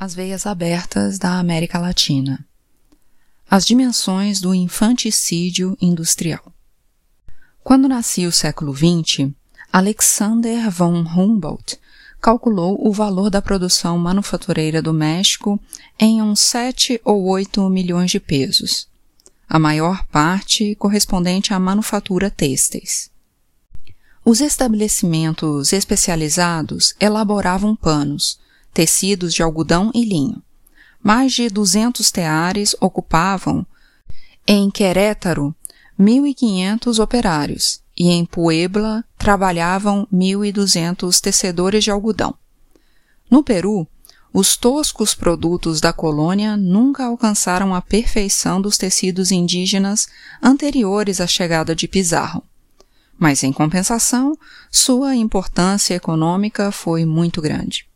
As veias abertas da América Latina. As dimensões do infanticídio industrial. Quando nascia o século XX, Alexander von Humboldt calculou o valor da produção manufatureira do México em uns 7 ou 8 milhões de pesos, a maior parte correspondente à manufatura têxteis. Os estabelecimentos especializados elaboravam panos, tecidos de algodão e linho. Mais de 200 teares ocupavam, em Querétaro, 1.500 operários e em Puebla trabalhavam 1.200 tecedores de algodão. No Peru, os toscos produtos da colônia nunca alcançaram a perfeição dos tecidos indígenas anteriores à chegada de Pizarro. Mas, em compensação, sua importância econômica foi muito grande.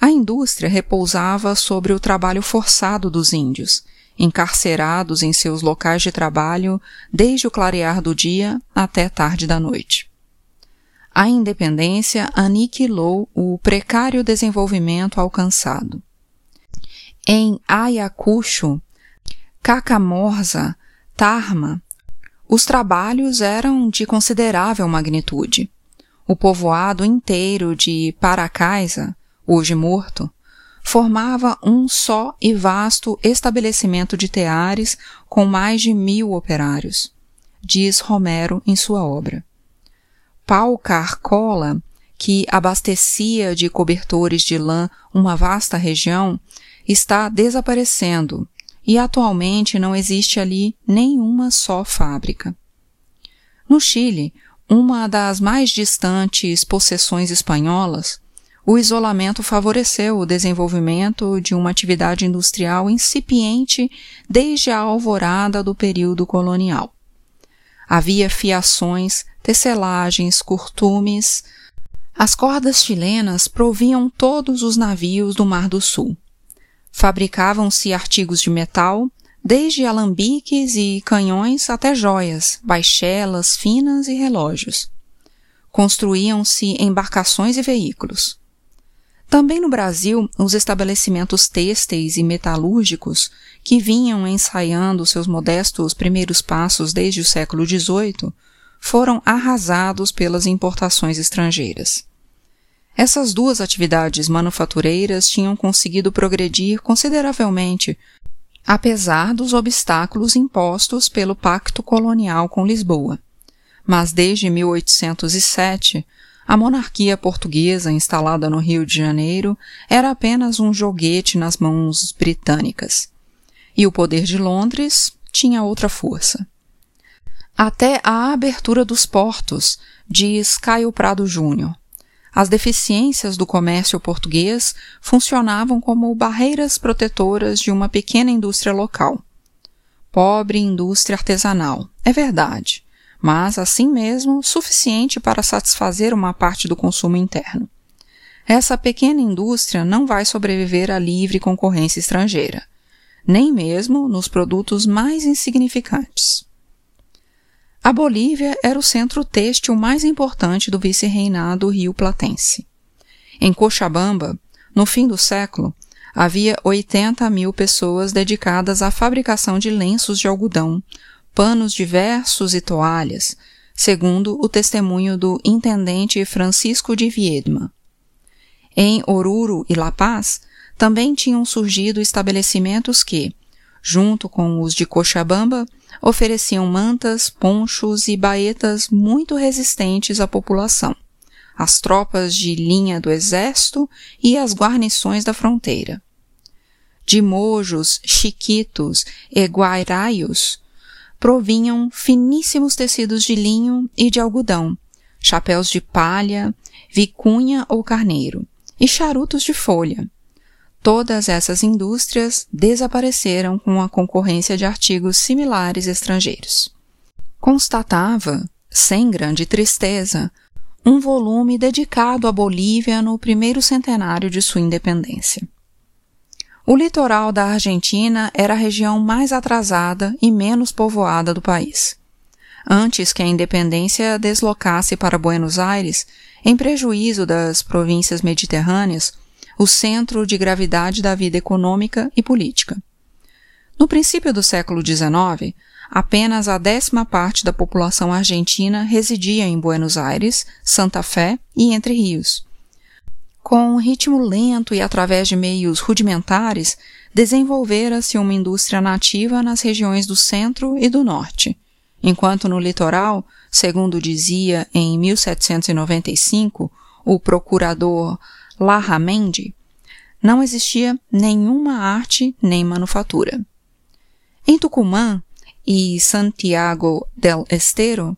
A indústria repousava sobre o trabalho forçado dos índios, encarcerados em seus locais de trabalho desde o clarear do dia até tarde da noite. A independência aniquilou o precário desenvolvimento alcançado. Em Ayacucho, Cacamorza, Tarma, os trabalhos eram de considerável magnitude. O povoado inteiro de Paracaisa hoje morto, formava um só e vasto estabelecimento de teares com mais de mil operários, diz Romero em sua obra. Pau Carcola, que abastecia de cobertores de lã uma vasta região, está desaparecendo e atualmente não existe ali nenhuma só fábrica. No Chile, uma das mais distantes possessões espanholas, o isolamento favoreceu o desenvolvimento de uma atividade industrial incipiente desde a alvorada do período colonial. Havia fiações, tecelagens, curtumes. As cordas chilenas proviam todos os navios do Mar do Sul. Fabricavam-se artigos de metal, desde alambiques e canhões até joias, baixelas finas e relógios. Construíam-se embarcações e veículos. Também no Brasil, os estabelecimentos têxteis e metalúrgicos, que vinham ensaiando seus modestos primeiros passos desde o século XVIII, foram arrasados pelas importações estrangeiras. Essas duas atividades manufatureiras tinham conseguido progredir consideravelmente, apesar dos obstáculos impostos pelo Pacto Colonial com Lisboa. Mas desde 1807, a monarquia portuguesa instalada no Rio de Janeiro era apenas um joguete nas mãos britânicas. E o poder de Londres tinha outra força. Até a abertura dos portos, diz Caio Prado Júnior, as deficiências do comércio português funcionavam como barreiras protetoras de uma pequena indústria local. Pobre indústria artesanal, é verdade, mas assim mesmo suficiente para satisfazer uma parte do consumo interno. Essa pequena indústria não vai sobreviver à livre concorrência estrangeira, nem mesmo nos produtos mais insignificantes. A Bolívia era o centro têxtil mais importante do vice-reinado rio-platense. Em Cochabamba, no fim do século, havia 80 mil pessoas dedicadas à fabricação de lenços de algodão, panos diversos e toalhas, segundo o testemunho do intendente Francisco de Viedma. Em Oruro e La Paz, também tinham surgido estabelecimentos que, junto com os de Cochabamba, ofereciam mantas, ponchos e baetas muito resistentes à população, às tropas de linha do exército e às guarnições da fronteira. De mojos, chiquitos e guairaios, provinham finíssimos tecidos de linho e de algodão, chapéus de palha, vicunha ou carneiro, e charutos de folha. Todas essas indústrias desapareceram com a concorrência de artigos similares estrangeiros. Constatava, sem grande tristeza, um volume dedicado à Bolívia no primeiro centenário de sua independência. O litoral da Argentina era a região mais atrasada e menos povoada do país. Antes que a independência deslocasse para Buenos Aires, em prejuízo das províncias mediterrâneas, o centro de gravidade da vida econômica e política. No princípio do século XIX, apenas a décima parte da população argentina residia em Buenos Aires, Santa Fé e Entre Rios. Com um ritmo lento e através de meios rudimentares, desenvolvera-se uma indústria nativa nas regiões do centro e do norte, enquanto no litoral, segundo dizia em 1795 o procurador Larramendi, não existia nenhuma arte nem manufatura. Em Tucumã e Santiago del Estero,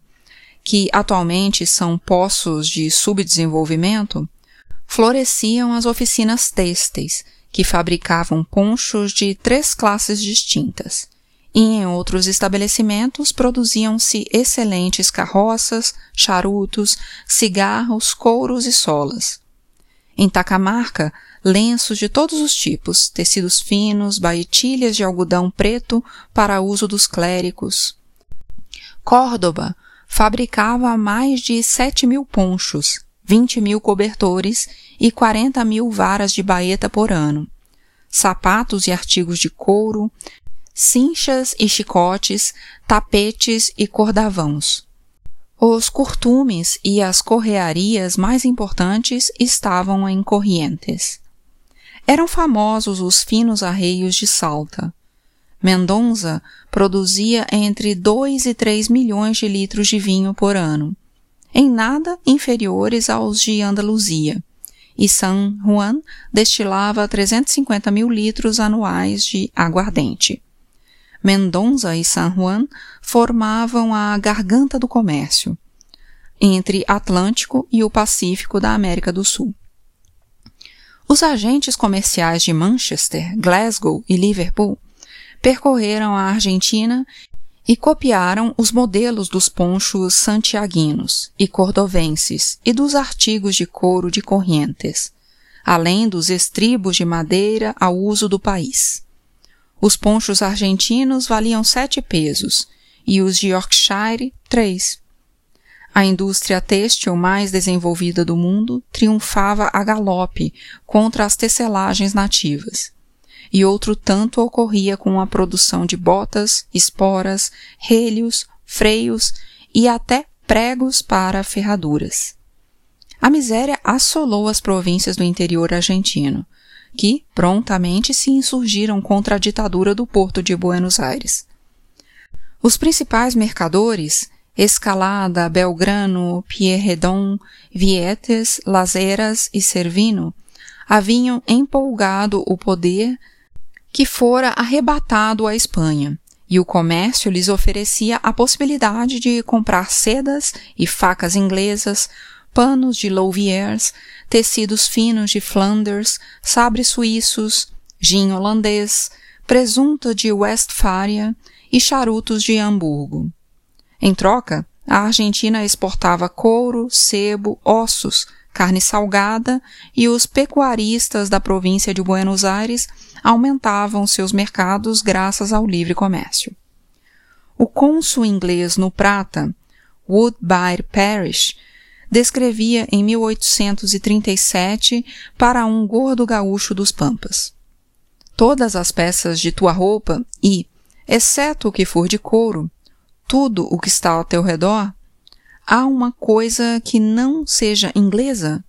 que atualmente são poços de subdesenvolvimento, floresciam as oficinas têxteis, que fabricavam ponchos de três classes distintas, e em outros estabelecimentos produziam-se excelentes carroças, charutos, cigarros, couros e solas. Em Tacamarca, lenços de todos os tipos, tecidos finos, baetilhas de algodão preto para uso dos clérigos. Córdoba fabricava mais de sete mil ponchos, vinte mil cobertores e quarenta mil varas de baeta por ano. Sapatos e artigos de couro, cinchas e chicotes, tapetes e cordavãos. Os curtumes e as correarias mais importantes estavam em Corrientes. Eram famosos os finos arreios de Salta. Mendonça produzia entre 2 e 3 milhões de litros de vinho por ano, em nada inferiores aos de Andaluzia, e San Juan destilava 350 mil litros anuais de aguardente. Mendonça e San Juan formavam a garganta do comércio entre Atlântico e o Pacífico da América do Sul. Os agentes comerciais de Manchester, Glasgow e Liverpool percorreram a Argentina e copiaram os modelos dos ponchos santiaguinos e cordovenses e dos artigos de couro de Corrientes, além dos estribos de madeira ao uso do país. Os ponchos argentinos valiam sete pesos e os de Yorkshire três. A indústria têxtil mais desenvolvida do mundo triunfava a galope contra as tecelagens nativas. E outro tanto ocorria com a produção de botas, esporas, relhos, freios e até pregos para ferraduras. A miséria assolou as províncias do interior argentino, que prontamente se insurgiram contra a ditadura do porto de Buenos Aires. Os principais mercadores, Escalada, Belgrano, Pierredon, Vietes, Lazeras e Servino, haviam empolgado o poder que fora arrebatado à Espanha, e o comércio lhes oferecia a possibilidade de comprar sedas e facas inglesas, panos de Louviers, tecidos finos de Flanders, sabres suíços, gin holandês, presunto de Westfália e charutos de Hamburgo. Em troca, a Argentina exportava couro, sebo, ossos, carne salgada e os pecuaristas da província de Buenos Aires aumentavam seus mercados graças ao livre comércio. O cônsul inglês no Prata, Woodbine Parish, descrevia em 1837 para um gordo gaúcho dos Pampas. Todas as peças de tua roupa e, exceto o que for de couro, tudo o que está ao teu redor, há uma coisa que não seja inglesa?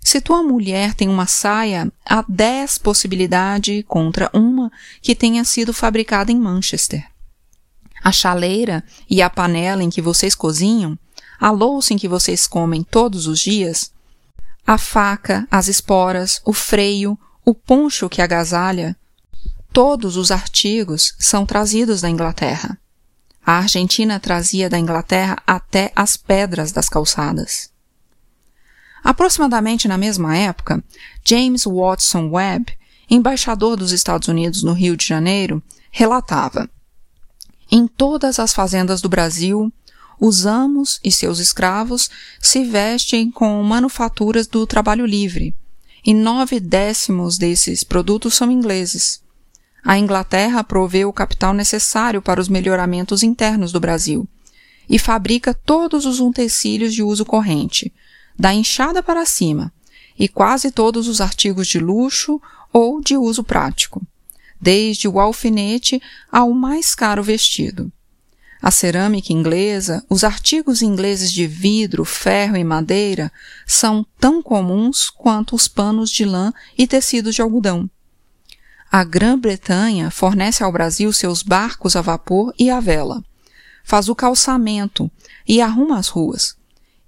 Se tua mulher tem uma saia, há dez possibilidades contra uma que tenha sido fabricada em Manchester. A chaleira e a panela em que vocês cozinham a louça em que vocês comem todos os dias, a faca, as esporas, o freio, o poncho que agasalha, todos os artigos são trazidos da Inglaterra. A Argentina trazia da Inglaterra até as pedras das calçadas. Aproximadamente na mesma época, James Watson Webb, embaixador dos Estados Unidos no Rio de Janeiro, relatava: Em todas as fazendas do Brasil, os amos e seus escravos se vestem com manufaturas do trabalho livre, e nove décimos desses produtos são ingleses. A Inglaterra provê o capital necessário para os melhoramentos internos do Brasil e fabrica todos os utensílios de uso corrente, da enxada para cima, e quase todos os artigos de luxo ou de uso prático, desde o alfinete ao mais caro vestido. A cerâmica inglesa, os artigos ingleses de vidro, ferro e madeira são tão comuns quanto os panos de lã e tecidos de algodão. A Grã-Bretanha fornece ao Brasil seus barcos a vapor e a vela. Faz o calçamento e arruma as ruas.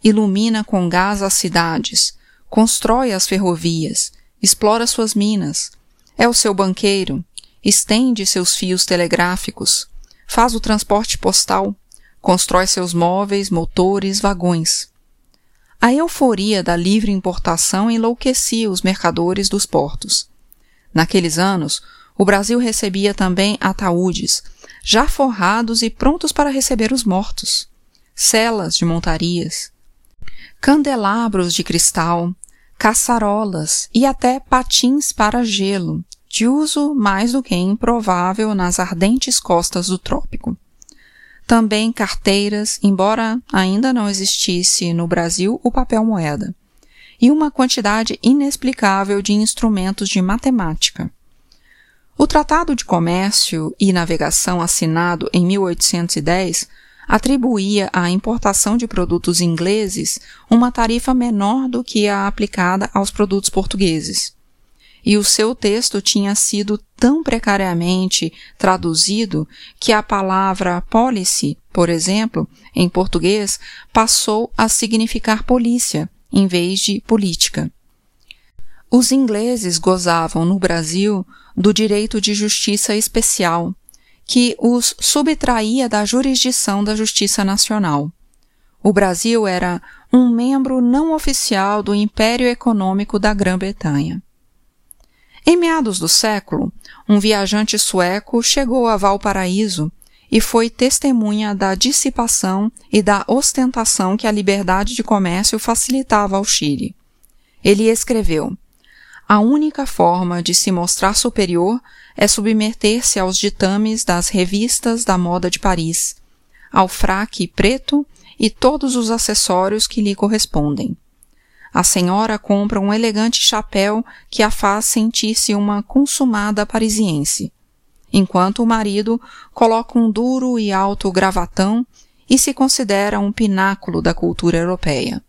Ilumina com gás as cidades, constrói as ferrovias, explora suas minas. É o seu banqueiro, estende seus fios telegráficos, faz o transporte postal, constrói seus móveis, motores, vagões. A euforia da livre importação enlouquecia os mercadores dos portos. Naqueles anos, o Brasil recebia também ataúdes, já forrados e prontos para receber os mortos, celas de montarias, candelabros de cristal, caçarolas e até patins para gelo, de uso mais do que improvável nas ardentes costas do trópico. Também carteiras, embora ainda não existisse no Brasil o papel moeda, e uma quantidade inexplicável de instrumentos de matemática. O Tratado de Comércio e Navegação assinado em 1810 atribuía à importação de produtos ingleses uma tarifa menor do que a aplicada aos produtos portugueses e o seu texto tinha sido tão precariamente traduzido que a palavra policy, por exemplo, em português, passou a significar polícia em vez de política. Os ingleses gozavam no Brasil do direito de justiça especial, que os subtraía da jurisdição da Justiça Nacional. O Brasil era um membro não oficial do Império Econômico da Grã-Bretanha. Em meados do século, um viajante sueco chegou a Valparaíso e foi testemunha da dissipação e da ostentação que a liberdade de comércio facilitava ao Chile. Ele escreveu: A única forma de se mostrar superior é submeter-se aos ditames das revistas da moda de Paris, ao fraque preto e todos os acessórios que lhe correspondem. A senhora compra um elegante chapéu que a faz sentir-se uma consumada parisiense, enquanto o marido coloca um duro e alto gravatão e se considera um pináculo da cultura europeia.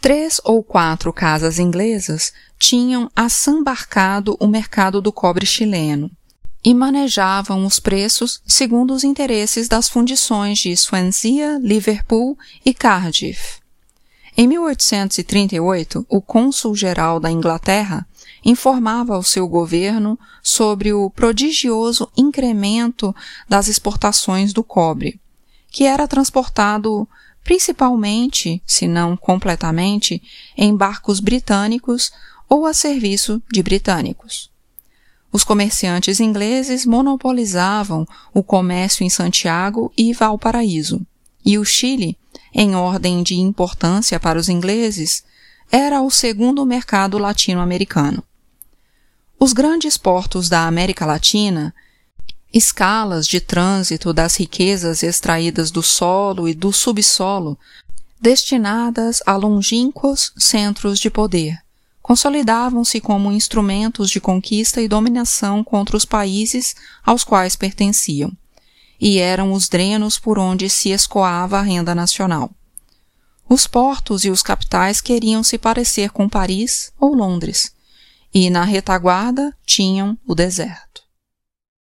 Três ou quatro casas inglesas tinham assambarcado o mercado do cobre chileno e manejavam os preços segundo os interesses das fundições de Swansea, Liverpool e Cardiff. Em 1838, o cônsul-geral da Inglaterra informava ao seu governo sobre o prodigioso incremento das exportações do cobre, que era transportado principalmente, se não completamente, em barcos britânicos ou a serviço de britânicos. Os comerciantes ingleses monopolizavam o comércio em Santiago e Valparaíso, e o Chile em ordem de importância para os ingleses, era o segundo mercado latino-americano. Os grandes portos da América Latina, escalas de trânsito das riquezas extraídas do solo e do subsolo, destinadas a longínquos centros de poder, consolidavam-se como instrumentos de conquista e dominação contra os países aos quais pertenciam e eram os drenos por onde se escoava a renda nacional. Os portos e os capitais queriam se parecer com Paris ou Londres, e na retaguarda tinham o deserto.